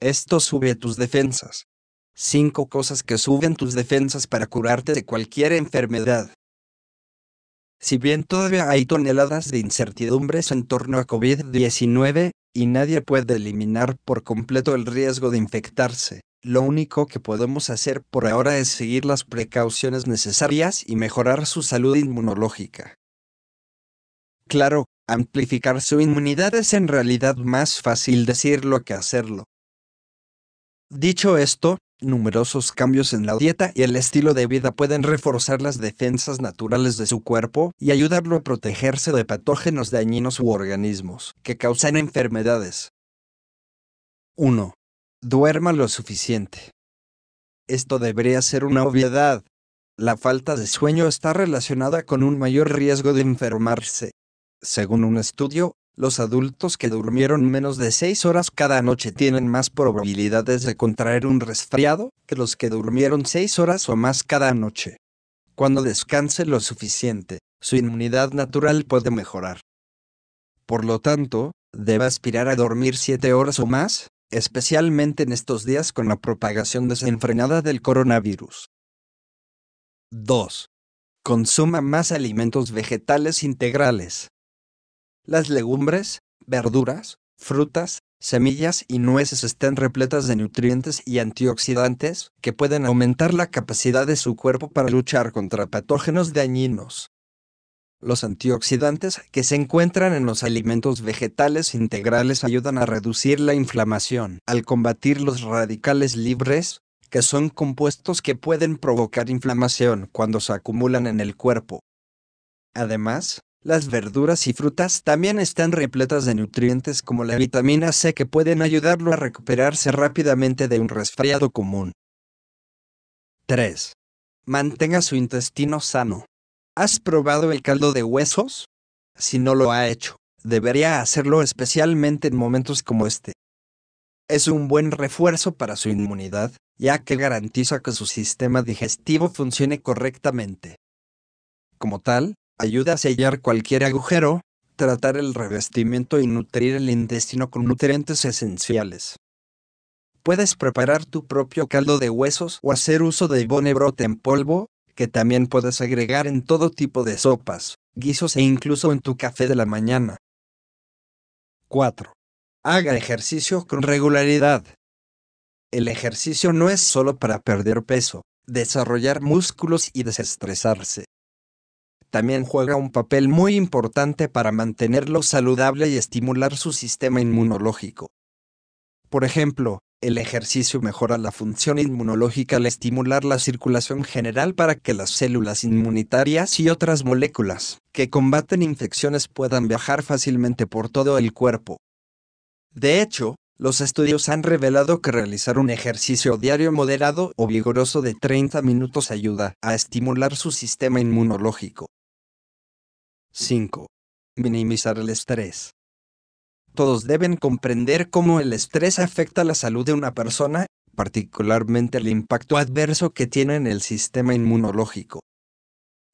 Esto sube tus defensas. 5 cosas que suben tus defensas para curarte de cualquier enfermedad. Si bien todavía hay toneladas de incertidumbres en torno a COVID-19, y nadie puede eliminar por completo el riesgo de infectarse, lo único que podemos hacer por ahora es seguir las precauciones necesarias y mejorar su salud inmunológica. Claro, amplificar su inmunidad es en realidad más fácil decirlo que hacerlo. Dicho esto, numerosos cambios en la dieta y el estilo de vida pueden reforzar las defensas naturales de su cuerpo y ayudarlo a protegerse de patógenos dañinos u organismos que causan enfermedades. 1. Duerma lo suficiente. Esto debería ser una obviedad. La falta de sueño está relacionada con un mayor riesgo de enfermarse. Según un estudio, los adultos que durmieron menos de 6 horas cada noche tienen más probabilidades de contraer un resfriado que los que durmieron 6 horas o más cada noche. Cuando descanse lo suficiente, su inmunidad natural puede mejorar. Por lo tanto, debe aspirar a dormir 7 horas o más, especialmente en estos días con la propagación desenfrenada del coronavirus. 2. Consuma más alimentos vegetales integrales. Las legumbres, verduras, frutas, semillas y nueces están repletas de nutrientes y antioxidantes que pueden aumentar la capacidad de su cuerpo para luchar contra patógenos dañinos. Los antioxidantes que se encuentran en los alimentos vegetales integrales ayudan a reducir la inflamación al combatir los radicales libres, que son compuestos que pueden provocar inflamación cuando se acumulan en el cuerpo. Además, las verduras y frutas también están repletas de nutrientes como la vitamina C que pueden ayudarlo a recuperarse rápidamente de un resfriado común. 3. Mantenga su intestino sano. ¿Has probado el caldo de huesos? Si no lo ha hecho, debería hacerlo especialmente en momentos como este. Es un buen refuerzo para su inmunidad, ya que garantiza que su sistema digestivo funcione correctamente. Como tal, ayuda a sellar cualquier agujero, tratar el revestimiento y nutrir el intestino con nutrientes esenciales. Puedes preparar tu propio caldo de huesos o hacer uso de bone brote en polvo, que también puedes agregar en todo tipo de sopas, guisos e incluso en tu café de la mañana. 4. Haga ejercicio con regularidad. El ejercicio no es solo para perder peso, desarrollar músculos y desestresarse. También juega un papel muy importante para mantenerlo saludable y estimular su sistema inmunológico. Por ejemplo, el ejercicio mejora la función inmunológica al estimular la circulación general para que las células inmunitarias y otras moléculas que combaten infecciones puedan viajar fácilmente por todo el cuerpo. De hecho, los estudios han revelado que realizar un ejercicio diario moderado o vigoroso de 30 minutos ayuda a estimular su sistema inmunológico. 5. Minimizar el estrés. Todos deben comprender cómo el estrés afecta la salud de una persona, particularmente el impacto adverso que tiene en el sistema inmunológico.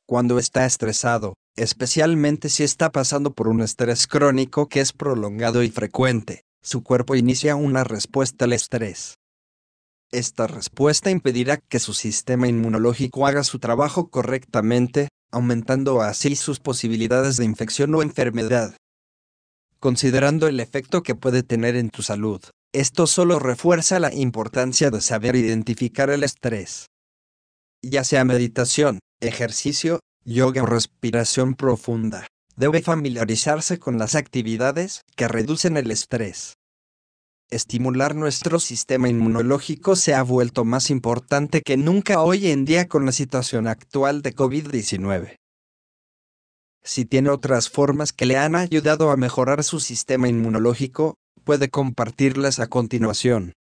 Cuando está estresado, especialmente si está pasando por un estrés crónico que es prolongado y frecuente, su cuerpo inicia una respuesta al estrés. Esta respuesta impedirá que su sistema inmunológico haga su trabajo correctamente, aumentando así sus posibilidades de infección o enfermedad considerando el efecto que puede tener en tu salud. Esto solo refuerza la importancia de saber identificar el estrés. Ya sea meditación, ejercicio, yoga o respiración profunda, debe familiarizarse con las actividades que reducen el estrés. Estimular nuestro sistema inmunológico se ha vuelto más importante que nunca hoy en día con la situación actual de COVID-19. Si tiene otras formas que le han ayudado a mejorar su sistema inmunológico, puede compartirlas a continuación.